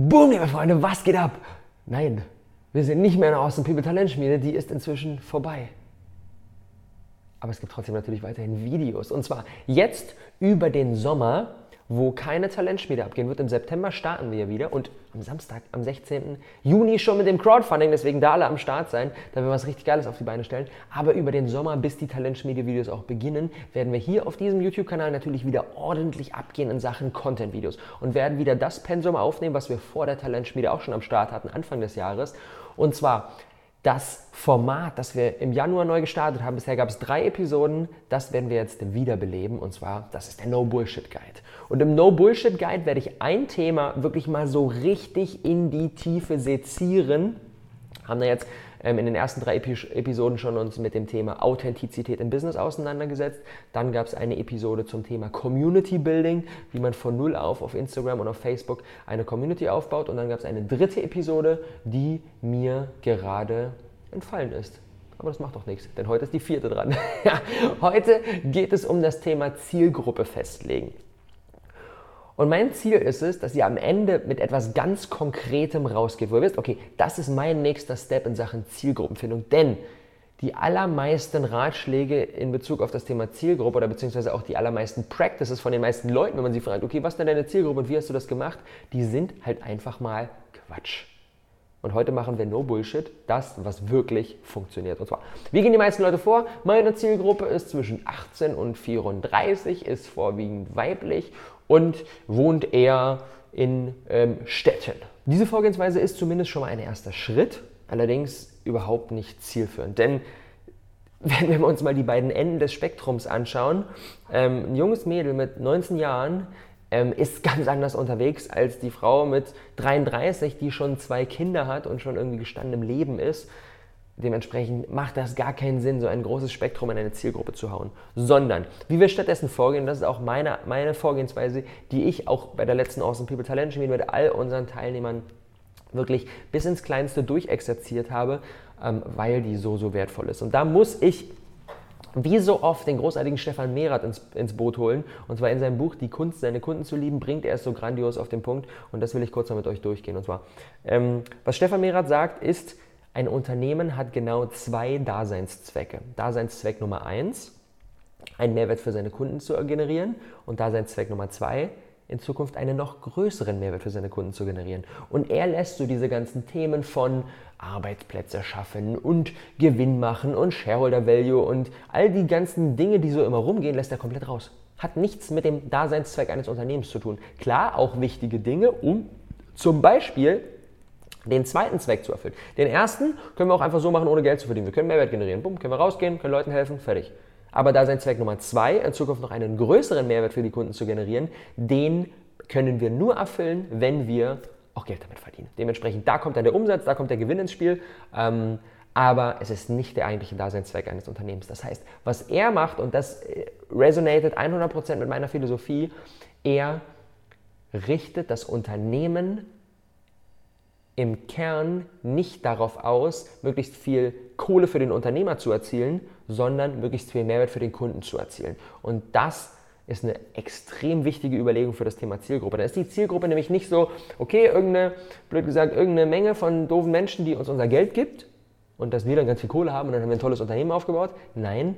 Boom, liebe Freunde, was geht ab? Nein, wir sind nicht mehr in der Awesome People Talentschmiede, die ist inzwischen vorbei. Aber es gibt trotzdem natürlich weiterhin Videos. Und zwar jetzt über den Sommer wo keine Talentschmiede abgehen wird. Im September starten wir wieder und am Samstag, am 16. Juni schon mit dem Crowdfunding, deswegen da alle am Start sein, da wir was richtig Geiles auf die Beine stellen. Aber über den Sommer, bis die Talentschmiede-Videos auch beginnen, werden wir hier auf diesem YouTube-Kanal natürlich wieder ordentlich abgehen in Sachen Content-Videos und werden wieder das Pensum aufnehmen, was wir vor der Talentschmiede auch schon am Start hatten, Anfang des Jahres. Und zwar das Format, das wir im Januar neu gestartet haben, bisher gab es drei Episoden, das werden wir jetzt wiederbeleben und zwar, das ist der No Bullshit Guide. Und im No Bullshit Guide werde ich ein Thema wirklich mal so richtig in die Tiefe sezieren. Haben da jetzt ähm, in den ersten drei Epi Episoden schon uns mit dem Thema Authentizität im Business auseinandergesetzt. Dann gab es eine Episode zum Thema Community Building, wie man von null auf auf Instagram und auf Facebook eine Community aufbaut. Und dann gab es eine dritte Episode, die mir gerade entfallen ist. Aber das macht doch nichts, denn heute ist die vierte dran. heute geht es um das Thema Zielgruppe festlegen. Und mein Ziel ist es, dass ihr am Ende mit etwas ganz Konkretem rausgeht, wo ihr wisst, okay, das ist mein nächster Step in Sachen Zielgruppenfindung. Denn die allermeisten Ratschläge in Bezug auf das Thema Zielgruppe oder beziehungsweise auch die allermeisten Practices von den meisten Leuten, wenn man sie fragt, okay, was ist denn deine Zielgruppe und wie hast du das gemacht, die sind halt einfach mal Quatsch. Und heute machen wir No Bullshit, das, was wirklich funktioniert. Und zwar, wie gehen die meisten Leute vor? Meine Zielgruppe ist zwischen 18 und 34, ist vorwiegend weiblich und wohnt eher in ähm, Städten. Diese Vorgehensweise ist zumindest schon mal ein erster Schritt, allerdings überhaupt nicht zielführend. Denn wenn wir uns mal die beiden Enden des Spektrums anschauen, ähm, ein junges Mädel mit 19 Jahren ähm, ist ganz anders unterwegs als die Frau mit 33, die schon zwei Kinder hat und schon irgendwie gestanden im Leben ist. Dementsprechend macht das gar keinen Sinn, so ein großes Spektrum in eine Zielgruppe zu hauen. Sondern, wie wir stattdessen vorgehen, das ist auch meine, meine Vorgehensweise, die ich auch bei der letzten Awesome People Talent Chemie mit all unseren Teilnehmern wirklich bis ins Kleinste durchexerziert habe, ähm, weil die so, so wertvoll ist. Und da muss ich wie so oft den großartigen Stefan Mehrath ins, ins, Boot holen. Und zwar in seinem Buch Die Kunst, seine Kunden zu lieben, bringt er es so grandios auf den Punkt. Und das will ich kurz mal mit euch durchgehen. Und zwar, ähm, was Stefan Mehrath sagt, ist, ein Unternehmen hat genau zwei Daseinszwecke. Daseinszweck Nummer eins, einen Mehrwert für seine Kunden zu generieren. Und Daseinszweck Nummer zwei, in Zukunft einen noch größeren Mehrwert für seine Kunden zu generieren. Und er lässt so diese ganzen Themen von Arbeitsplätze schaffen und Gewinn machen und Shareholder Value und all die ganzen Dinge, die so immer rumgehen, lässt er komplett raus. Hat nichts mit dem Daseinszweck eines Unternehmens zu tun. Klar, auch wichtige Dinge, um zum Beispiel den zweiten Zweck zu erfüllen. Den ersten können wir auch einfach so machen, ohne Geld zu verdienen. Wir können Mehrwert generieren. Bumm, können wir rausgehen, können Leuten helfen, fertig. Aber da sein Zweck Nummer zwei, in Zukunft noch einen größeren Mehrwert für die Kunden zu generieren, den können wir nur erfüllen, wenn wir auch Geld damit verdienen. Dementsprechend, da kommt dann der Umsatz, da kommt der Gewinn ins Spiel. Ähm, aber es ist nicht der eigentliche Daseinszweck eines Unternehmens. Das heißt, was er macht, und das äh, resonated 100% mit meiner Philosophie, er richtet das Unternehmen im Kern nicht darauf aus, möglichst viel Kohle für den Unternehmer zu erzielen, sondern möglichst viel Mehrwert für den Kunden zu erzielen. Und das ist eine extrem wichtige Überlegung für das Thema Zielgruppe. Da ist die Zielgruppe nämlich nicht so, okay, irgendeine, blöd gesagt, irgendeine Menge von doofen Menschen, die uns unser Geld gibt und dass wir dann ganz viel Kohle haben und dann haben wir ein tolles Unternehmen aufgebaut. Nein,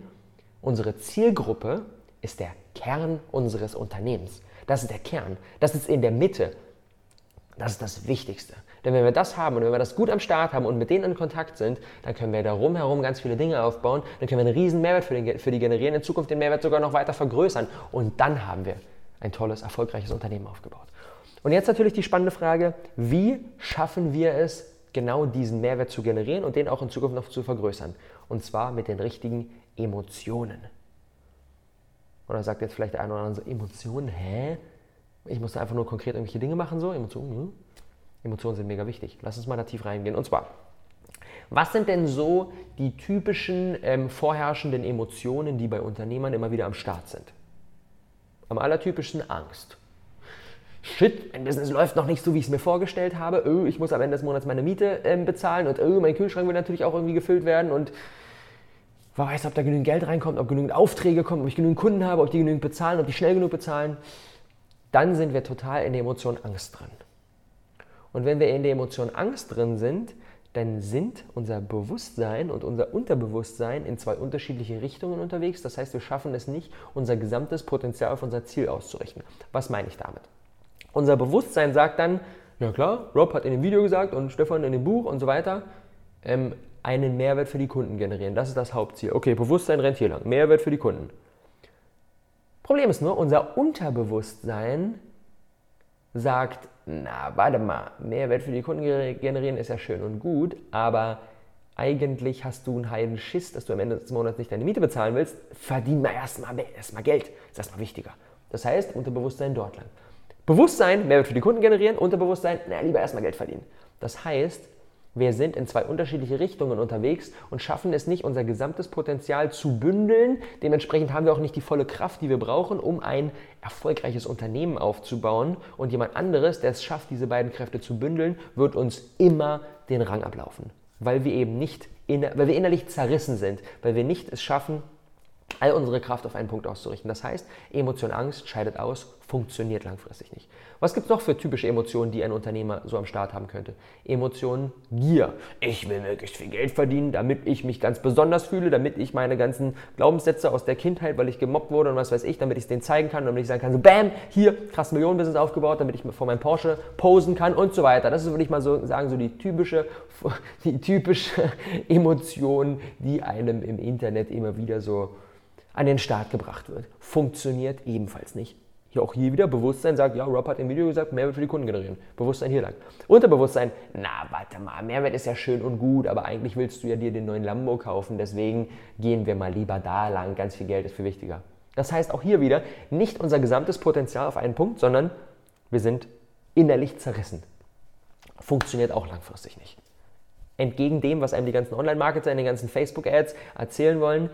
unsere Zielgruppe ist der Kern unseres Unternehmens. Das ist der Kern. Das ist in der Mitte. Das ist das Wichtigste. Denn wenn wir das haben und wenn wir das gut am Start haben und mit denen in Kontakt sind, dann können wir darum herum ganz viele Dinge aufbauen, dann können wir einen riesen Mehrwert für, den, für die generieren, in Zukunft den Mehrwert sogar noch weiter vergrößern und dann haben wir ein tolles, erfolgreiches Unternehmen aufgebaut. Und jetzt natürlich die spannende Frage, wie schaffen wir es, genau diesen Mehrwert zu generieren und den auch in Zukunft noch zu vergrößern? Und zwar mit den richtigen Emotionen. Oder sagt jetzt vielleicht der eine oder andere so, Emotionen, hä? Ich muss einfach nur konkret irgendwelche Dinge machen, so, Emotionen, hm? Emotionen sind mega wichtig. Lass uns mal da tief reingehen. Und zwar, was sind denn so die typischen ähm, vorherrschenden Emotionen, die bei Unternehmern immer wieder am Start sind? Am allertypischsten Angst. Shit, mein Business läuft noch nicht so, wie ich es mir vorgestellt habe. Oh, ich muss am Ende des Monats meine Miete ähm, bezahlen und oh, mein Kühlschrank will natürlich auch irgendwie gefüllt werden und wer weiß, ob da genügend Geld reinkommt, ob genügend Aufträge kommen, ob ich genügend Kunden habe, ob die genügend bezahlen, ob die schnell genug bezahlen. Dann sind wir total in der Emotion Angst drin. Und wenn wir in der Emotion Angst drin sind, dann sind unser Bewusstsein und unser Unterbewusstsein in zwei unterschiedliche Richtungen unterwegs. Das heißt, wir schaffen es nicht, unser gesamtes Potenzial auf unser Ziel auszurichten. Was meine ich damit? Unser Bewusstsein sagt dann, ja klar, Rob hat in dem Video gesagt und Stefan in dem Buch und so weiter, ähm, einen Mehrwert für die Kunden generieren. Das ist das Hauptziel. Okay, Bewusstsein rennt hier lang. Mehrwert für die Kunden. Problem ist nur, unser Unterbewusstsein sagt, na, warte mal, Mehrwert für die Kunden generieren ist ja schön und gut, aber eigentlich hast du einen heiden Schiss, dass du am Ende des Monats nicht deine Miete bezahlen willst, verdien mal erstmal erst Geld. Das ist erstmal wichtiger. Das heißt, Unterbewusstsein dort lang. Bewusstsein, Mehrwert für die Kunden generieren, Unterbewusstsein, na, lieber erstmal Geld verdienen. Das heißt, wir sind in zwei unterschiedliche Richtungen unterwegs und schaffen es nicht, unser gesamtes Potenzial zu bündeln. Dementsprechend haben wir auch nicht die volle Kraft, die wir brauchen, um ein erfolgreiches Unternehmen aufzubauen. Und jemand anderes, der es schafft, diese beiden Kräfte zu bündeln, wird uns immer den Rang ablaufen. Weil wir eben nicht, weil wir innerlich zerrissen sind, weil wir nicht es schaffen, all unsere Kraft auf einen Punkt auszurichten. Das heißt, Emotion Angst scheidet aus, funktioniert langfristig nicht. Was gibt es noch für typische Emotionen, die ein Unternehmer so am Start haben könnte? Emotionen Gier. Ich will möglichst viel Geld verdienen, damit ich mich ganz besonders fühle, damit ich meine ganzen Glaubenssätze aus der Kindheit, weil ich gemobbt wurde und was weiß ich, damit ich es denen zeigen kann, damit ich sagen kann, so bam, hier, krass Millionenbusiness aufgebaut, damit ich vor meinem Porsche posen kann und so weiter. Das ist, würde ich mal so sagen, so die typische, die typische Emotion, die einem im Internet immer wieder so an den Start gebracht wird. Funktioniert ebenfalls nicht. Hier auch hier wieder Bewusstsein sagt, ja, Rob hat im Video gesagt, Mehrwert für die Kunden generieren. Bewusstsein hier lang. Unterbewusstsein, na, warte mal, Mehrwert ist ja schön und gut, aber eigentlich willst du ja dir den neuen Lambo kaufen, deswegen gehen wir mal lieber da lang, ganz viel Geld ist viel wichtiger. Das heißt auch hier wieder, nicht unser gesamtes Potenzial auf einen Punkt, sondern wir sind innerlich zerrissen. Funktioniert auch langfristig nicht. Entgegen dem, was einem die ganzen Online-Marketer in den ganzen Facebook-Ads erzählen wollen,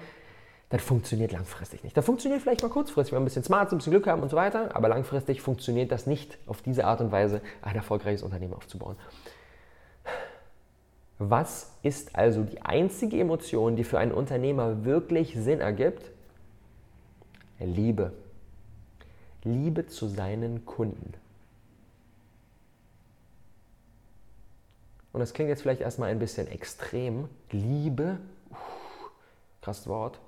das funktioniert langfristig nicht. Das funktioniert vielleicht mal kurzfristig, wenn wir ein bisschen smart sind, ein bisschen Glück haben und so weiter, aber langfristig funktioniert das nicht, auf diese Art und Weise ein erfolgreiches Unternehmen aufzubauen. Was ist also die einzige Emotion, die für einen Unternehmer wirklich Sinn ergibt? Liebe. Liebe zu seinen Kunden. Und das klingt jetzt vielleicht erstmal ein bisschen extrem. Liebe, uff, krasses Wort.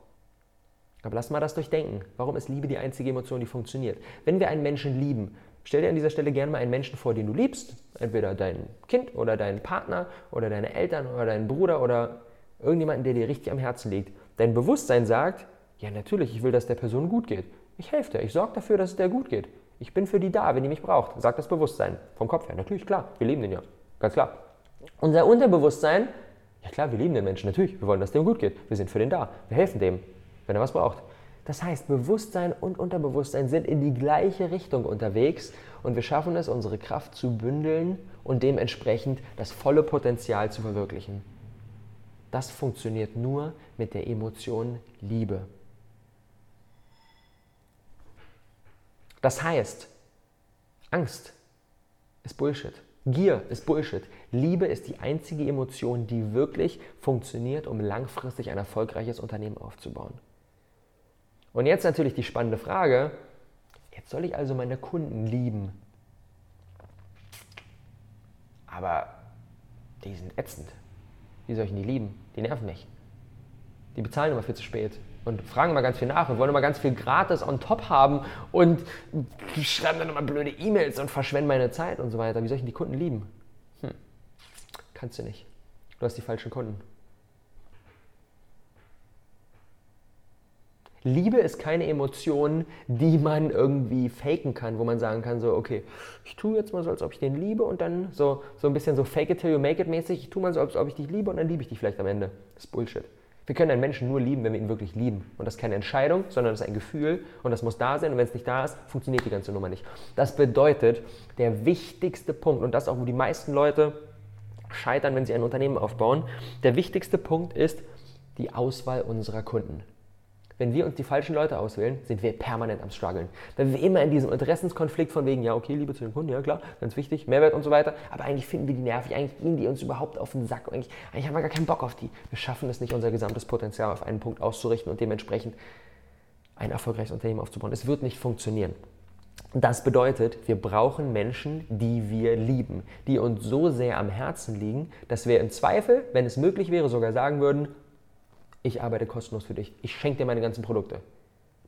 Aber lass mal das durchdenken. Warum ist Liebe die einzige Emotion, die funktioniert? Wenn wir einen Menschen lieben, stell dir an dieser Stelle gerne mal einen Menschen vor, den du liebst. Entweder dein Kind oder deinen Partner oder deine Eltern oder deinen Bruder oder irgendjemanden, der dir richtig am Herzen liegt. Dein Bewusstsein sagt, ja natürlich, ich will, dass der Person gut geht. Ich helfe dir, ich sorge dafür, dass es der gut geht. Ich bin für die da, wenn die mich braucht, sagt das Bewusstsein. Vom Kopf her, natürlich, klar, wir lieben den ja. Ganz klar. Unser Unterbewusstsein, ja klar, wir lieben den Menschen, natürlich, wir wollen, dass dem gut geht. Wir sind für den da, wir helfen dem wenn er was braucht. Das heißt, Bewusstsein und Unterbewusstsein sind in die gleiche Richtung unterwegs und wir schaffen es, unsere Kraft zu bündeln und dementsprechend das volle Potenzial zu verwirklichen. Das funktioniert nur mit der Emotion Liebe. Das heißt, Angst ist Bullshit. Gier ist Bullshit. Liebe ist die einzige Emotion, die wirklich funktioniert, um langfristig ein erfolgreiches Unternehmen aufzubauen. Und jetzt natürlich die spannende Frage, jetzt soll ich also meine Kunden lieben. Aber die sind ätzend. Wie soll ich die lieben? Die nerven mich. Die bezahlen immer viel zu spät und fragen immer ganz viel nach und wollen immer ganz viel gratis on top haben und schreiben dann immer blöde E-Mails und verschwenden meine Zeit und so weiter. Wie soll ich die Kunden lieben? Hm. Kannst du nicht. Du hast die falschen Kunden. Liebe ist keine Emotion, die man irgendwie faken kann, wo man sagen kann, so, okay, ich tue jetzt mal so, als ob ich den liebe und dann so, so ein bisschen so fake it till you make it mäßig, ich tue mal so, als ob ich dich liebe und dann liebe ich dich vielleicht am Ende. Das ist Bullshit. Wir können einen Menschen nur lieben, wenn wir ihn wirklich lieben. Und das ist keine Entscheidung, sondern das ist ein Gefühl und das muss da sein. Und wenn es nicht da ist, funktioniert die ganze Nummer nicht. Das bedeutet, der wichtigste Punkt, und das auch, wo die meisten Leute scheitern, wenn sie ein Unternehmen aufbauen, der wichtigste Punkt ist die Auswahl unserer Kunden. Wenn wir uns die falschen Leute auswählen, sind wir permanent am struggeln. Wenn wir immer in diesem Interessenskonflikt von wegen, ja, okay, Liebe zu den Kunden, ja klar, ganz wichtig, Mehrwert und so weiter, aber eigentlich finden wir die nervig, eigentlich gehen die uns überhaupt auf den Sack, eigentlich, eigentlich haben wir gar keinen Bock auf die. Wir schaffen es nicht, unser gesamtes Potenzial auf einen Punkt auszurichten und dementsprechend ein erfolgreiches Unternehmen aufzubauen. Es wird nicht funktionieren. Das bedeutet, wir brauchen Menschen, die wir lieben, die uns so sehr am Herzen liegen, dass wir im Zweifel, wenn es möglich wäre, sogar sagen würden, ich arbeite kostenlos für dich, ich schenke dir meine ganzen Produkte.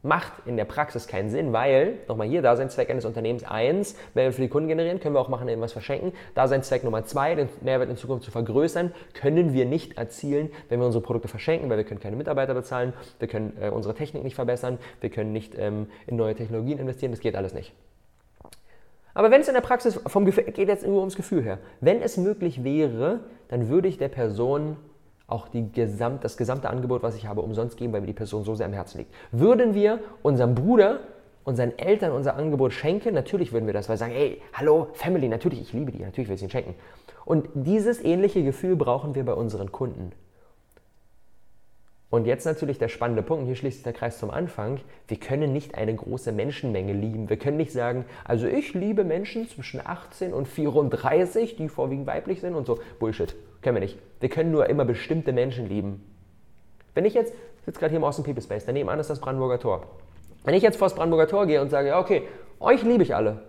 Macht in der Praxis keinen Sinn, weil, nochmal hier, Daseinszweck eines Unternehmens 1, wenn wir für die Kunden generieren, können wir auch machen, irgendwas verschenken. Daseinszweck Nummer 2, den Mehrwert in Zukunft zu vergrößern, können wir nicht erzielen, wenn wir unsere Produkte verschenken, weil wir können keine Mitarbeiter bezahlen, wir können äh, unsere Technik nicht verbessern, wir können nicht ähm, in neue Technologien investieren, das geht alles nicht. Aber wenn es in der Praxis vom Gefühl, geht jetzt nur ums Gefühl her, wenn es möglich wäre, dann würde ich der Person auch die Gesamt, das gesamte Angebot, was ich habe, umsonst geben, weil mir die Person so sehr am Herzen liegt. Würden wir unserem Bruder, unseren Eltern unser Angebot schenken, natürlich würden wir das, weil wir sagen, hey, hallo, Family, natürlich, ich liebe die, natürlich will ich ihnen schenken. Und dieses ähnliche Gefühl brauchen wir bei unseren Kunden. Und jetzt natürlich der spannende Punkt, hier schließt sich der Kreis zum Anfang. Wir können nicht eine große Menschenmenge lieben. Wir können nicht sagen, also ich liebe Menschen zwischen 18 und 34, die vorwiegend weiblich sind und so. Bullshit. Können wir nicht. Wir können nur immer bestimmte Menschen lieben. Wenn ich jetzt, ich sitze gerade hier im Austin People Space, daneben an ist das Brandenburger Tor. Wenn ich jetzt vor das Brandenburger Tor gehe und sage, ja, okay, euch liebe ich alle,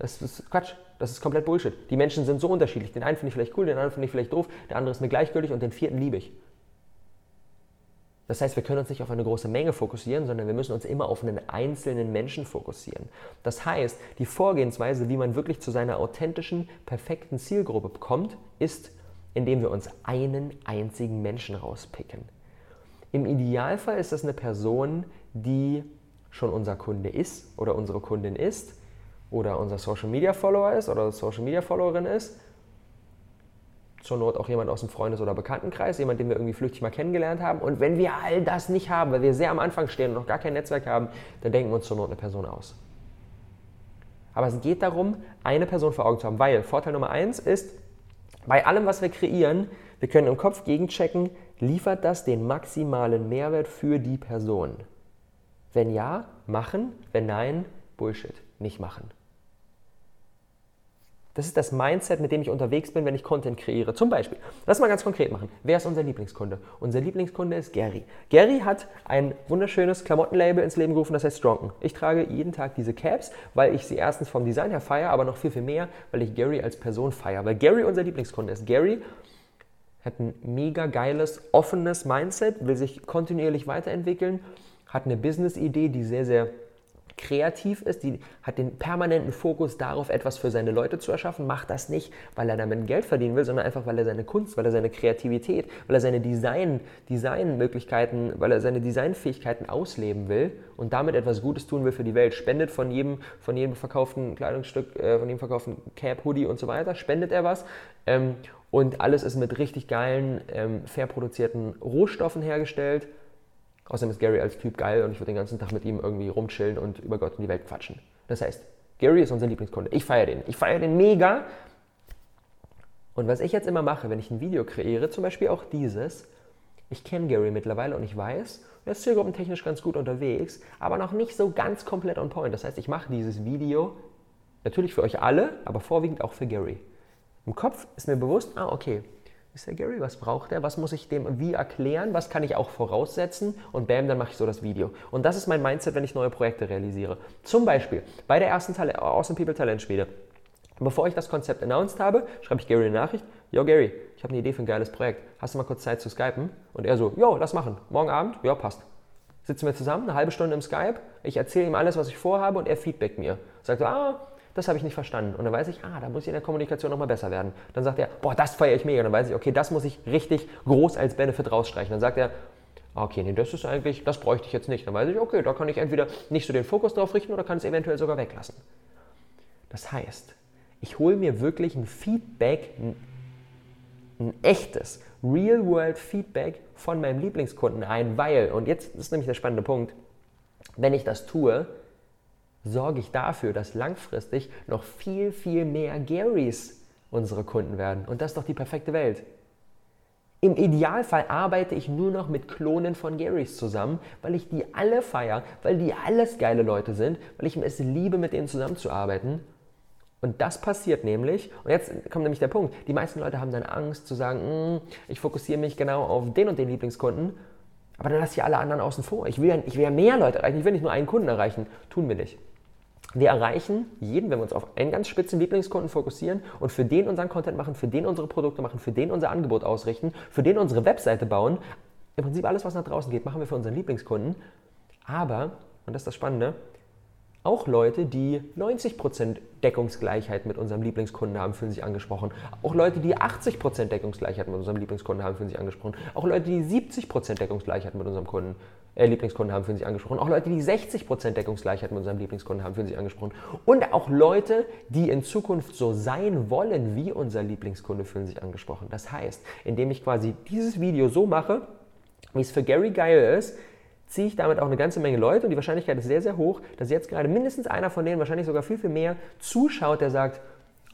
das ist Quatsch. Das ist komplett Bullshit. Die Menschen sind so unterschiedlich. Den einen finde ich vielleicht cool, den anderen finde ich vielleicht doof, der andere ist mir gleichgültig und den vierten liebe ich. Das heißt, wir können uns nicht auf eine große Menge fokussieren, sondern wir müssen uns immer auf einen einzelnen Menschen fokussieren. Das heißt, die Vorgehensweise, wie man wirklich zu seiner authentischen, perfekten Zielgruppe kommt, ist, indem wir uns einen einzigen Menschen rauspicken. Im Idealfall ist das eine Person, die schon unser Kunde ist oder unsere Kundin ist oder unser Social Media Follower ist oder Social Media Followerin ist zur Not auch jemand aus dem Freundes- oder Bekanntenkreis, jemand, den wir irgendwie flüchtig mal kennengelernt haben. Und wenn wir all das nicht haben, weil wir sehr am Anfang stehen und noch gar kein Netzwerk haben, dann denken wir uns zur Not eine Person aus. Aber es geht darum, eine Person vor Augen zu haben, weil Vorteil Nummer eins ist, bei allem, was wir kreieren, wir können im Kopf gegenchecken, liefert das den maximalen Mehrwert für die Person? Wenn ja, machen, wenn nein, Bullshit, nicht machen. Das ist das Mindset, mit dem ich unterwegs bin, wenn ich Content kreiere. Zum Beispiel, lass mal ganz konkret machen. Wer ist unser Lieblingskunde? Unser Lieblingskunde ist Gary. Gary hat ein wunderschönes Klamottenlabel ins Leben gerufen, das heißt Stronken. Ich trage jeden Tag diese Caps, weil ich sie erstens vom Design her feiere, aber noch viel, viel mehr, weil ich Gary als Person feiere. Weil Gary unser Lieblingskunde ist. Gary hat ein mega geiles, offenes Mindset, will sich kontinuierlich weiterentwickeln, hat eine Business-Idee, die sehr, sehr kreativ ist, die hat den permanenten Fokus darauf, etwas für seine Leute zu erschaffen, macht das nicht, weil er damit Geld verdienen will, sondern einfach, weil er seine Kunst, weil er seine Kreativität, weil er seine Design, Designmöglichkeiten, weil er seine Designfähigkeiten ausleben will und damit etwas Gutes tun will für die Welt. Spendet von jedem, von jedem verkauften Kleidungsstück, äh, von jedem verkauften Cap, Hoodie und so weiter, spendet er was. Ähm, und alles ist mit richtig geilen, ähm, fair produzierten Rohstoffen hergestellt Außerdem ist Gary als Typ geil und ich würde den ganzen Tag mit ihm irgendwie rumchillen und über Gott und die Welt quatschen. Das heißt, Gary ist unser Lieblingskunde. Ich feiere den. Ich feiere den mega. Und was ich jetzt immer mache, wenn ich ein Video kreiere, zum Beispiel auch dieses, ich kenne Gary mittlerweile und ich weiß, er ist zielgruppentechnisch ganz gut unterwegs, aber noch nicht so ganz komplett on point. Das heißt, ich mache dieses Video natürlich für euch alle, aber vorwiegend auch für Gary. Im Kopf ist mir bewusst, ah, okay, ist der Gary, was braucht er, was muss ich dem wie erklären, was kann ich auch voraussetzen und bam, dann mache ich so das Video. Und das ist mein Mindset, wenn ich neue Projekte realisiere. Zum Beispiel bei der ersten Tal Awesome People Talent Schmiede. Bevor ich das Konzept announced habe, schreibe ich Gary eine Nachricht, yo Gary, ich habe eine Idee für ein geiles Projekt, hast du mal kurz Zeit zu skypen? Und er so, yo, lass machen, morgen Abend, ja, passt. Sitzen wir zusammen, eine halbe Stunde im Skype, ich erzähle ihm alles, was ich vorhabe und er feedbackt mir. Sagt so, ah, das habe ich nicht verstanden. Und dann weiß ich, ah, da muss ich in der Kommunikation nochmal besser werden. Dann sagt er, boah, das feiere ich mega. Und dann weiß ich, okay, das muss ich richtig groß als Benefit rausstreichen. Dann sagt er, okay, nee, das ist eigentlich, das bräuchte ich jetzt nicht. Dann weiß ich, okay, da kann ich entweder nicht so den Fokus drauf richten oder kann es eventuell sogar weglassen. Das heißt, ich hole mir wirklich ein Feedback, ein, ein echtes, Real-World-Feedback von meinem Lieblingskunden ein, weil, und jetzt ist nämlich der spannende Punkt, wenn ich das tue, sorge ich dafür, dass langfristig noch viel, viel mehr Garys unsere Kunden werden. Und das ist doch die perfekte Welt. Im Idealfall arbeite ich nur noch mit Klonen von Garys zusammen, weil ich die alle feiere, weil die alles geile Leute sind, weil ich es liebe, mit denen zusammenzuarbeiten. Und das passiert nämlich, und jetzt kommt nämlich der Punkt, die meisten Leute haben dann Angst zu sagen, hm, ich fokussiere mich genau auf den und den Lieblingskunden, aber dann lasse ich alle anderen außen vor. Ich will, ich will ja mehr Leute erreichen, ich will nicht nur einen Kunden erreichen. Tun wir nicht. Wir erreichen jeden, wenn wir uns auf einen ganz spitzen Lieblingskunden fokussieren und für den unseren Content machen, für den unsere Produkte machen, für den unser Angebot ausrichten, für den unsere Webseite bauen. Im Prinzip alles, was nach draußen geht, machen wir für unseren Lieblingskunden. Aber, und das ist das Spannende, auch Leute, die 90% Deckungsgleichheit mit unserem Lieblingskunden haben, fühlen sich angesprochen. Auch Leute, die 80% Deckungsgleichheit mit unserem Lieblingskunden haben, fühlen sich angesprochen. Auch Leute, die 70% Deckungsgleichheit mit unserem Kunden, äh, Lieblingskunden haben, fühlen sich angesprochen. Auch Leute, die 60% Deckungsgleichheit mit unserem Lieblingskunden haben, fühlen sich angesprochen. Und auch Leute, die in Zukunft so sein wollen wie unser Lieblingskunde, fühlen sich angesprochen. Das heißt, indem ich quasi dieses Video so mache, wie es für Gary geil ist, ziehe ich damit auch eine ganze Menge Leute und die Wahrscheinlichkeit ist sehr, sehr hoch, dass jetzt gerade mindestens einer von denen, wahrscheinlich sogar viel, viel mehr, zuschaut, der sagt,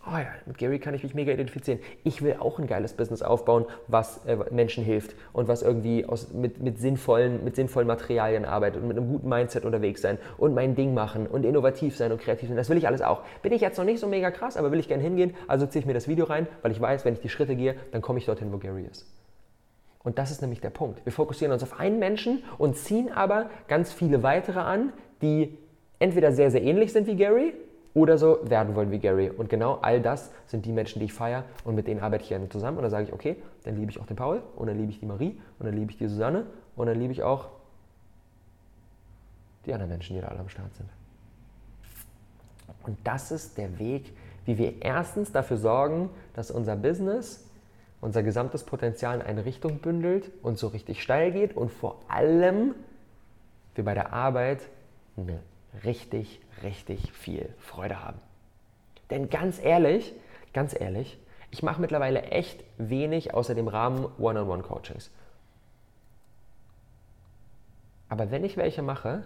oh ja, mit Gary kann ich mich mega identifizieren. Ich will auch ein geiles Business aufbauen, was äh, Menschen hilft und was irgendwie aus, mit, mit, sinnvollen, mit sinnvollen Materialien arbeitet und mit einem guten Mindset unterwegs sein und mein Ding machen und innovativ sein und kreativ sein. Das will ich alles auch. Bin ich jetzt noch nicht so mega krass, aber will ich gerne hingehen, also ziehe ich mir das Video rein, weil ich weiß, wenn ich die Schritte gehe, dann komme ich dorthin, wo Gary ist. Und das ist nämlich der Punkt. Wir fokussieren uns auf einen Menschen und ziehen aber ganz viele weitere an, die entweder sehr, sehr ähnlich sind wie Gary oder so werden wollen wie Gary. Und genau all das sind die Menschen, die ich feiere und mit denen arbeite ich gerne zusammen. Und dann sage ich, okay, dann liebe ich auch den Paul und dann liebe ich die Marie und dann liebe ich die Susanne und dann liebe ich auch die anderen Menschen, die da alle am Start sind. Und das ist der Weg, wie wir erstens dafür sorgen, dass unser Business unser gesamtes Potenzial in eine Richtung bündelt und so richtig steil geht und vor allem wir bei der Arbeit eine richtig, richtig viel Freude haben. Denn ganz ehrlich, ganz ehrlich, ich mache mittlerweile echt wenig außer dem Rahmen One-on-One-Coachings. Aber wenn ich welche mache,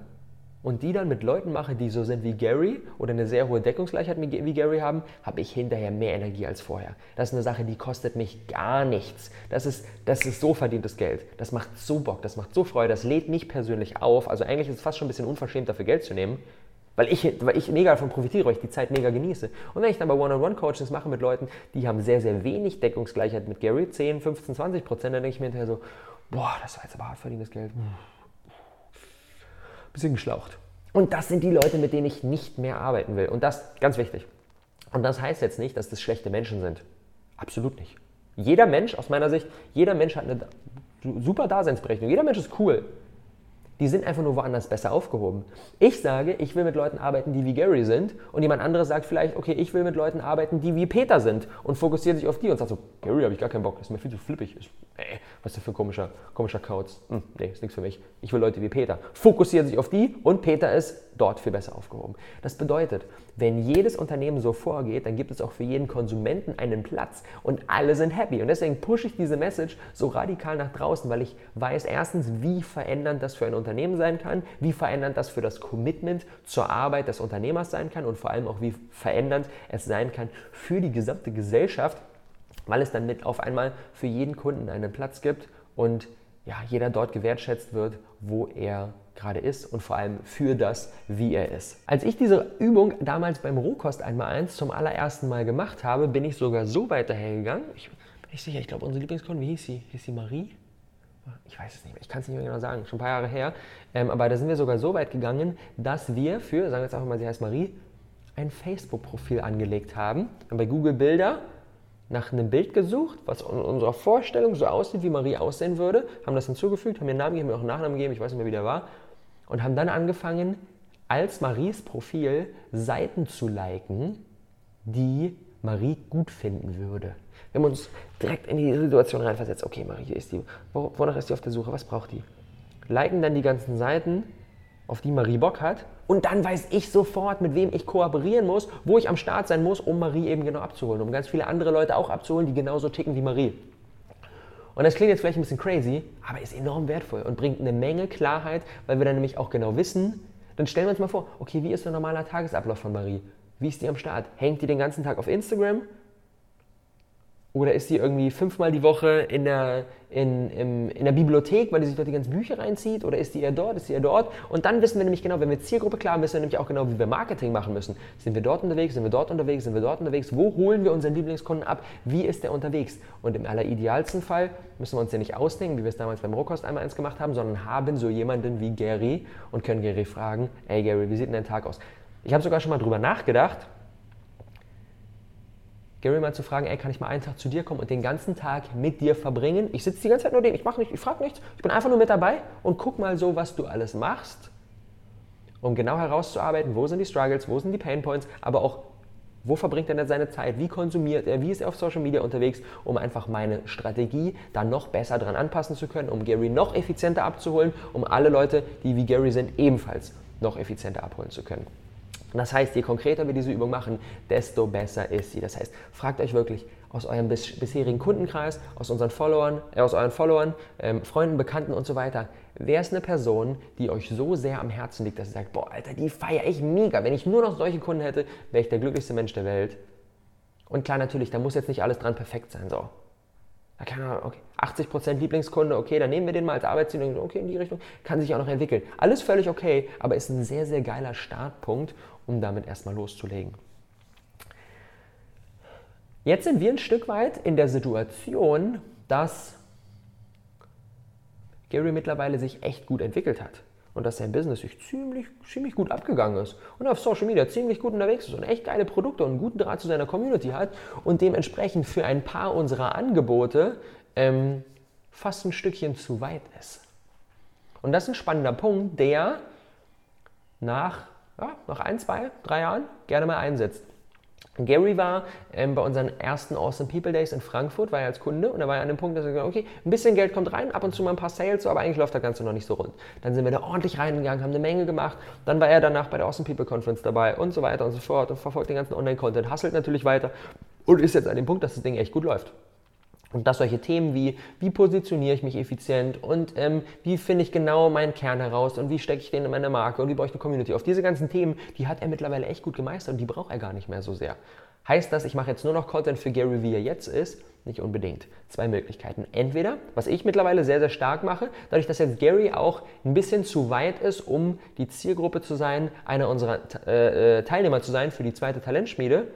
und die dann mit Leuten mache, die so sind wie Gary oder eine sehr hohe Deckungsgleichheit wie Gary haben, habe ich hinterher mehr Energie als vorher. Das ist eine Sache, die kostet mich gar nichts. Das ist, das ist so verdientes Geld. Das macht so Bock, das macht so Freude, das lädt mich persönlich auf. Also eigentlich ist es fast schon ein bisschen unverschämt, dafür Geld zu nehmen. Weil ich, weil ich mega davon profitiere, weil ich die Zeit mega genieße. Und wenn ich dann aber One-on-One-Coachings mache mit Leuten, die haben sehr, sehr wenig Deckungsgleichheit mit Gary, 10, 15, 20 Prozent, dann denke ich mir hinterher so, boah, das war jetzt aber hart verdientes Geld bisschen geschlaucht. Und das sind die Leute, mit denen ich nicht mehr arbeiten will. Und das, ganz wichtig. Und das heißt jetzt nicht, dass das schlechte Menschen sind. Absolut nicht. Jeder Mensch, aus meiner Sicht, jeder Mensch hat eine super Daseinsberechnung. Jeder Mensch ist cool. Die sind einfach nur woanders besser aufgehoben. Ich sage, ich will mit Leuten arbeiten, die wie Gary sind. Und jemand anderes sagt vielleicht, okay, ich will mit Leuten arbeiten, die wie Peter sind. Und fokussiert sich auf die und sagt so, Gary habe ich gar keinen Bock, ist mir viel zu flippig. Ist, ey, was ist das für ein komischer, komischer Kauz? Hm, nee, ist nichts für mich. Ich will Leute wie Peter. Fokussiert sich auf die und Peter ist dort viel besser aufgehoben. Das bedeutet, wenn jedes Unternehmen so vorgeht, dann gibt es auch für jeden Konsumenten einen Platz und alle sind happy. Und deswegen pushe ich diese Message so radikal nach draußen, weil ich weiß erstens, wie verändernd das für ein Unternehmen sein kann, wie verändernd das für das Commitment zur Arbeit des Unternehmers sein kann und vor allem auch, wie verändernd es sein kann für die gesamte Gesellschaft, weil es dann mit auf einmal für jeden Kunden einen Platz gibt und ja, jeder dort gewertschätzt wird, wo er gerade ist und vor allem für das, wie er ist. Als ich diese Übung damals beim Rohkost einmal eins zum allerersten Mal gemacht habe, bin ich sogar so weit dahergegangen. Ich bin nicht sicher, ich glaube, unsere Lieblingskundin, wie hieß sie? Hieß sie Marie? Ich weiß es nicht mehr, ich kann es nicht mehr genau sagen, schon ein paar Jahre her. Ähm, aber da sind wir sogar so weit gegangen, dass wir für, sagen wir jetzt einfach mal, sie heißt Marie, ein Facebook-Profil angelegt haben. Haben bei Google Bilder nach einem Bild gesucht, was in unserer Vorstellung so aussieht, wie Marie aussehen würde, haben das hinzugefügt, haben einen Namen gegeben, mir auch einen Nachnamen gegeben, ich weiß nicht mehr, wie der war, und haben dann angefangen, als Maries Profil Seiten zu liken, die Marie gut finden würde. Wir haben uns direkt in die Situation reinversetzt, okay, Marie, ist die, wonach ist die auf der Suche, was braucht die? Liken dann die ganzen Seiten, auf die Marie Bock hat. Und dann weiß ich sofort, mit wem ich kooperieren muss, wo ich am Start sein muss, um Marie eben genau abzuholen, um ganz viele andere Leute auch abzuholen, die genauso ticken wie Marie. Und das klingt jetzt vielleicht ein bisschen crazy, aber ist enorm wertvoll und bringt eine Menge Klarheit, weil wir dann nämlich auch genau wissen, dann stellen wir uns mal vor, okay, wie ist der normaler Tagesablauf von Marie? Wie ist die am Start? Hängt die den ganzen Tag auf Instagram? Oder ist sie irgendwie fünfmal die Woche in der, in, in, in der Bibliothek, weil sie sich dort die ganzen Bücher reinzieht? Oder ist die eher dort, ist sie eher dort? Und dann wissen wir nämlich genau, wenn wir Zielgruppe klar haben, wissen wir nämlich auch genau, wie wir Marketing machen müssen. Sind wir dort unterwegs, sind wir dort unterwegs, sind wir dort unterwegs? Wo holen wir unseren Lieblingskunden ab? Wie ist der unterwegs? Und im alleridealsten Fall müssen wir uns ja nicht ausdenken, wie wir es damals beim Rohkost einmal eins gemacht haben, sondern haben so jemanden wie Gary und können Gary fragen, ey Gary, wie sieht denn dein Tag aus? Ich habe sogar schon mal drüber nachgedacht, Gary mal zu fragen, ey, kann ich mal einen Tag zu dir kommen und den ganzen Tag mit dir verbringen? Ich sitze die ganze Zeit nur dem, ich mache nicht, ich frage nichts, ich bin einfach nur mit dabei und guck mal so, was du alles machst, um genau herauszuarbeiten, wo sind die Struggles, wo sind die Pain Points, aber auch wo verbringt er denn seine Zeit? Wie konsumiert er? Wie ist er auf Social Media unterwegs, um einfach meine Strategie dann noch besser dran anpassen zu können, um Gary noch effizienter abzuholen, um alle Leute, die wie Gary sind, ebenfalls noch effizienter abholen zu können. Das heißt, je konkreter wir diese Übung machen, desto besser ist sie. Das heißt, fragt euch wirklich aus eurem bis, bisherigen Kundenkreis, aus unseren Followern, äh, aus euren Followern, ähm, Freunden, Bekannten und so weiter, wer ist eine Person, die euch so sehr am Herzen liegt, dass ihr sagt, boah, Alter, die feiere ich mega. Wenn ich nur noch solche Kunden hätte, wäre ich der glücklichste Mensch der Welt. Und klar, natürlich, da muss jetzt nicht alles dran perfekt sein. So. Kann man, okay, 80% Lieblingskunde, okay, dann nehmen wir den mal als Arbeitsziel, okay, in die Richtung, kann sich auch noch entwickeln. Alles völlig okay, aber ist ein sehr, sehr geiler Startpunkt, um damit erstmal loszulegen. Jetzt sind wir ein Stück weit in der Situation, dass Gary mittlerweile sich echt gut entwickelt hat und dass sein Business sich ziemlich, ziemlich gut abgegangen ist und auf Social Media ziemlich gut unterwegs ist und echt geile Produkte und einen guten Draht zu seiner Community hat und dementsprechend für ein paar unserer Angebote ähm, fast ein Stückchen zu weit ist. Und das ist ein spannender Punkt, der nach, ja, nach ein, zwei, drei Jahren gerne mal einsetzt. Gary war ähm, bei unseren ersten Awesome People Days in Frankfurt, war er als Kunde und da war er an dem Punkt, dass er gesagt hat, okay, ein bisschen Geld kommt rein, ab und zu mal ein paar Sales, aber eigentlich läuft das Ganze noch nicht so rund. Dann sind wir da ordentlich reingegangen, haben eine Menge gemacht, dann war er danach bei der Awesome People Conference dabei und so weiter und so fort und verfolgt den ganzen Online-Content, hustelt natürlich weiter und ist jetzt an dem Punkt, dass das Ding echt gut läuft. Und dass solche Themen wie, wie positioniere ich mich effizient und ähm, wie finde ich genau meinen Kern heraus und wie stecke ich den in meine Marke und wie baue ich eine Community auf. Diese ganzen Themen, die hat er mittlerweile echt gut gemeistert und die braucht er gar nicht mehr so sehr. Heißt das, ich mache jetzt nur noch Content für Gary, wie er jetzt ist? Nicht unbedingt. Zwei Möglichkeiten. Entweder, was ich mittlerweile sehr, sehr stark mache, dadurch, dass jetzt Gary auch ein bisschen zu weit ist, um die Zielgruppe zu sein, einer unserer äh, äh Teilnehmer zu sein für die zweite Talentschmiede,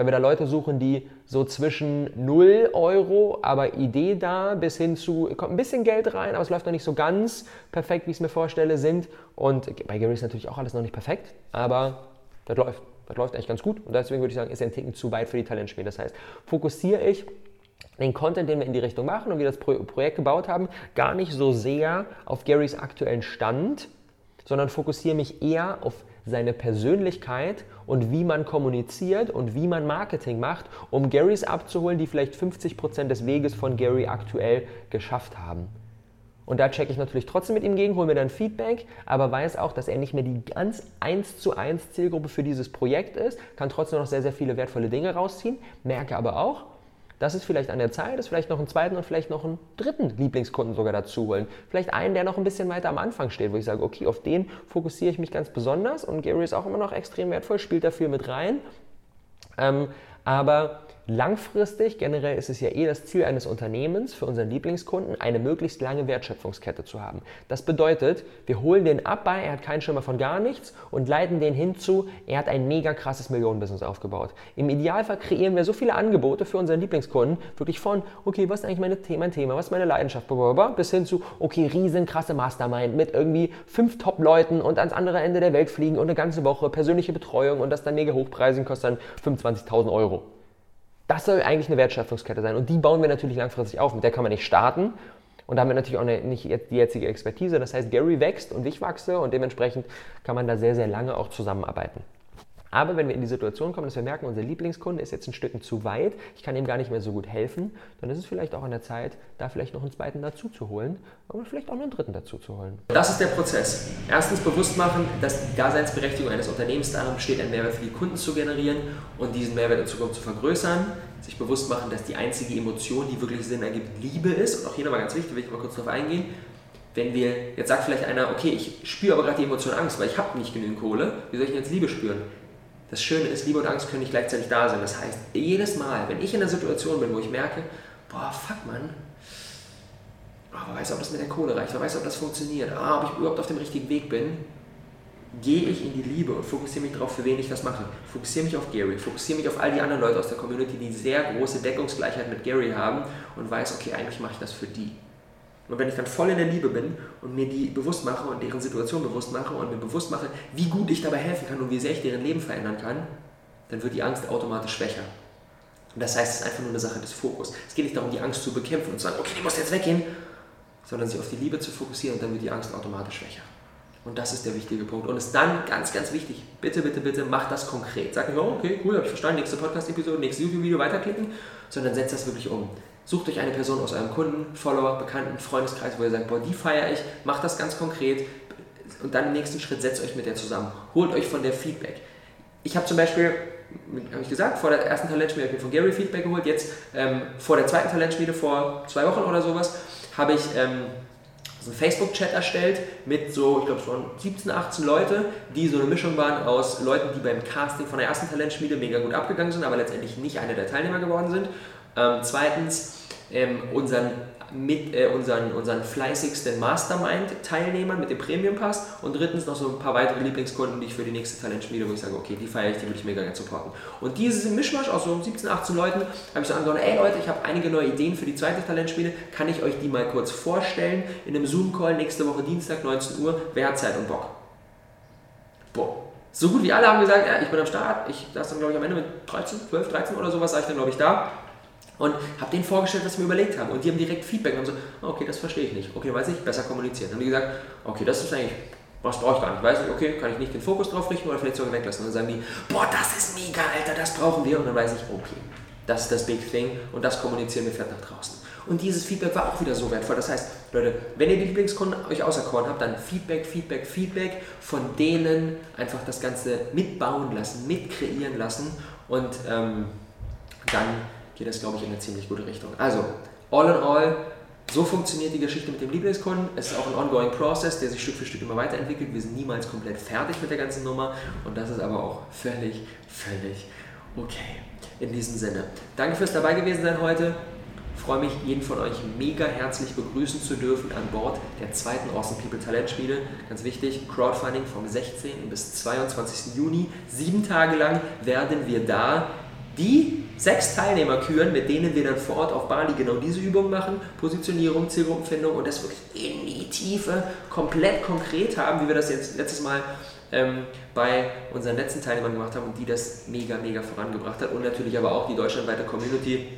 weil wir da Leute suchen, die so zwischen 0 Euro, aber Idee da, bis hin zu, kommt ein bisschen Geld rein, aber es läuft noch nicht so ganz perfekt, wie ich es mir vorstelle, sind. Und bei Gary ist natürlich auch alles noch nicht perfekt, aber das läuft. Das läuft eigentlich ganz gut und deswegen würde ich sagen, ist ein Ticken zu weit für die Talentspiele. Das heißt, fokussiere ich den Content, den wir in die Richtung machen und wie wir das Projekt gebaut haben, gar nicht so sehr auf Garys aktuellen Stand, sondern fokussiere mich eher auf seine Persönlichkeit und wie man kommuniziert und wie man Marketing macht, um Garys abzuholen, die vielleicht 50% des Weges von Gary aktuell geschafft haben. Und da checke ich natürlich trotzdem mit ihm gegen, hole mir dann Feedback, aber weiß auch, dass er nicht mehr die ganz 1 zu 1 Zielgruppe für dieses Projekt ist, kann trotzdem noch sehr, sehr viele wertvolle Dinge rausziehen, merke aber auch, dass es vielleicht an der Zeit ist, vielleicht noch einen zweiten und vielleicht noch einen dritten Lieblingskunden sogar dazu holen. Vielleicht einen, der noch ein bisschen weiter am Anfang steht, wo ich sage, okay, auf den fokussiere ich mich ganz besonders und Gary ist auch immer noch extrem wertvoll, spielt dafür mit rein. Ähm, aber Langfristig, generell ist es ja eh das Ziel eines Unternehmens für unseren Lieblingskunden, eine möglichst lange Wertschöpfungskette zu haben. Das bedeutet, wir holen den ab bei, er hat keinen Schimmer von gar nichts und leiten den hinzu, er hat ein mega krasses Millionenbusiness aufgebaut. Im Idealfall kreieren wir so viele Angebote für unseren Lieblingskunden, wirklich von, okay, was ist eigentlich mein Thema, was ist meine Leidenschaft, bis hin zu, okay, riesenkrasse Mastermind mit irgendwie fünf Top-Leuten und ans andere Ende der Welt fliegen und eine ganze Woche persönliche Betreuung und das dann mega hochpreisig kostet dann 25.000 Euro. Das soll eigentlich eine Wertschöpfungskette sein. Und die bauen wir natürlich langfristig auf. Mit der kann man nicht starten. Und da haben wir natürlich auch eine, nicht die jetzige Expertise. Das heißt, Gary wächst und ich wachse und dementsprechend kann man da sehr, sehr lange auch zusammenarbeiten. Aber wenn wir in die Situation kommen, dass wir merken, unser Lieblingskunde ist jetzt ein Stück zu weit, ich kann ihm gar nicht mehr so gut helfen, dann ist es vielleicht auch an der Zeit, da vielleicht noch einen zweiten dazu zu holen und vielleicht auch noch einen dritten dazu zu holen. Das ist der Prozess. Erstens bewusst machen, dass die Daseinsberechtigung eines Unternehmens darin besteht, einen Mehrwert für die Kunden zu generieren und diesen Mehrwert in Zukunft zu vergrößern. Sich bewusst machen, dass die einzige Emotion, die wirklich Sinn ergibt, Liebe ist. Und auch hier nochmal ganz wichtig, will ich mal kurz darauf eingehen. Wenn wir, jetzt sagt vielleicht einer, okay, ich spüre aber gerade die Emotion Angst, weil ich habe nicht genügend Kohle, wie soll ich denn jetzt Liebe spüren? Das Schöne ist, Liebe und Angst können nicht gleichzeitig da sein. Das heißt, jedes Mal, wenn ich in einer Situation bin, wo ich merke, boah, fuck man, oh, wer weiß, ob das mit der Kohle reicht, wer weiß, ob das funktioniert, ah, ob ich überhaupt auf dem richtigen Weg bin, gehe ich in die Liebe und fokussiere mich darauf, für wen ich das mache. Fokussiere mich auf Gary, fokussiere mich auf all die anderen Leute aus der Community, die sehr große Deckungsgleichheit mit Gary haben und weiß, okay, eigentlich mache ich das für die. Und wenn ich dann voll in der Liebe bin und mir die bewusst mache und deren Situation bewusst mache und mir bewusst mache, wie gut ich dabei helfen kann und wie sehr ich deren Leben verändern kann, dann wird die Angst automatisch schwächer. Und das heißt, es ist einfach nur eine Sache des Fokus. Es geht nicht darum, die Angst zu bekämpfen und zu sagen, okay, die muss jetzt weggehen, sondern sich auf die Liebe zu fokussieren und dann wird die Angst automatisch schwächer. Und das ist der wichtige Punkt. Und ist dann ganz, ganz wichtig, bitte, bitte, bitte, mach das konkret. Sag nicht, oh, okay, cool, habe ich verstanden, nächste Podcast-Episode, nächstes YouTube-Video, weiterklicken, sondern setzt das wirklich um. Sucht euch eine Person aus eurem Kunden, Follower, Bekannten, Freundeskreis, wo ihr sagt, boah, die feiere ich, macht das ganz konkret und dann im nächsten Schritt setzt euch mit der zusammen. Holt euch von der Feedback. Ich habe zum Beispiel, habe ich gesagt, vor der ersten Talentschmiede habe ich mir von Gary Feedback geholt, jetzt ähm, vor der zweiten Talentschmiede, vor zwei Wochen oder sowas, habe ich ähm, so einen Facebook-Chat erstellt mit so, ich glaube schon 17, 18 Leute, die so eine Mischung waren aus Leuten, die beim Casting von der ersten Talentschmiede mega gut abgegangen sind, aber letztendlich nicht eine der Teilnehmer geworden sind. Ähm, zweitens ähm, unseren, mit, äh, unseren, unseren fleißigsten Mastermind-Teilnehmern mit dem Premium-Pass und drittens noch so ein paar weitere Lieblingskunden, die ich für die nächste Talentschmiede, wo ich sage, okay, die feiere ich, die würde ich mega gerne supporten. Und dieses Mischmasch aus so 17, 18 Leuten habe ich so angehauen, ey Leute, ich habe einige neue Ideen für die zweite Talentschmiede, kann ich euch die mal kurz vorstellen in einem Zoom-Call nächste Woche Dienstag, 19 Uhr, wer hat Zeit und Bock? Boah. So gut wie alle haben gesagt, ja, ich bin am Start, ich saß dann glaube ich am Ende mit 13, 12, 13 oder sowas, war ich dann glaube ich da und habe denen vorgestellt, was wir überlegt haben. Und die haben direkt Feedback und so, okay, das verstehe ich nicht. Okay, weiß ich, besser kommunizieren. Dann haben die gesagt, okay, das ist eigentlich, was brauche ich gar nicht. Weiß ich, okay, kann ich nicht den Fokus drauf richten oder vielleicht sogar weglassen. Und dann sagen die, boah, das ist mega, Alter, das brauchen wir. Und dann weiß ich, okay, das ist das Big Thing und das kommunizieren wir fährt nach draußen. Und dieses Feedback war auch wieder so wertvoll. Das heißt, Leute, wenn ihr die Lieblingskunden euch auserkoren habt, dann Feedback, Feedback, Feedback von denen einfach das Ganze mitbauen lassen, mitkreieren lassen und ähm, dann geht das, glaube ich, in eine ziemlich gute Richtung. Also, all in all, so funktioniert die Geschichte mit dem Lieblingskunden. Es ist auch ein ongoing Process, der sich Stück für Stück immer weiterentwickelt. Wir sind niemals komplett fertig mit der ganzen Nummer und das ist aber auch völlig, völlig okay. In diesem Sinne, danke fürs dabei gewesen sein heute. Ich freue mich, jeden von euch mega herzlich begrüßen zu dürfen an Bord der zweiten Awesome People Talent Schmiede. Ganz wichtig, Crowdfunding vom 16. bis 22. Juni. Sieben Tage lang werden wir da die sechs Teilnehmer küren, mit denen wir dann vor Ort auf Bali genau diese Übung machen, Positionierung, Zielgruppenfindung und das wirklich in die Tiefe komplett konkret haben, wie wir das jetzt letztes Mal ähm, bei unseren letzten Teilnehmern gemacht haben und die das mega, mega vorangebracht hat und natürlich aber auch die deutschlandweite Community.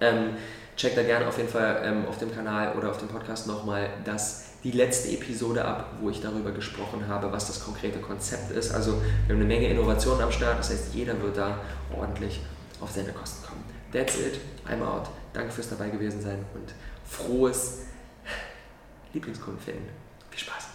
Ähm, checkt da gerne auf jeden Fall ähm, auf dem Kanal oder auf dem Podcast nochmal das die letzte Episode ab, wo ich darüber gesprochen habe, was das konkrete Konzept ist. Also wir haben eine Menge Innovationen am Start, das heißt, jeder wird da ordentlich auf seine Kosten kommen. That's it, I'm out. Danke fürs dabei gewesen sein und frohes Lieblingskunden finden. Viel Spaß.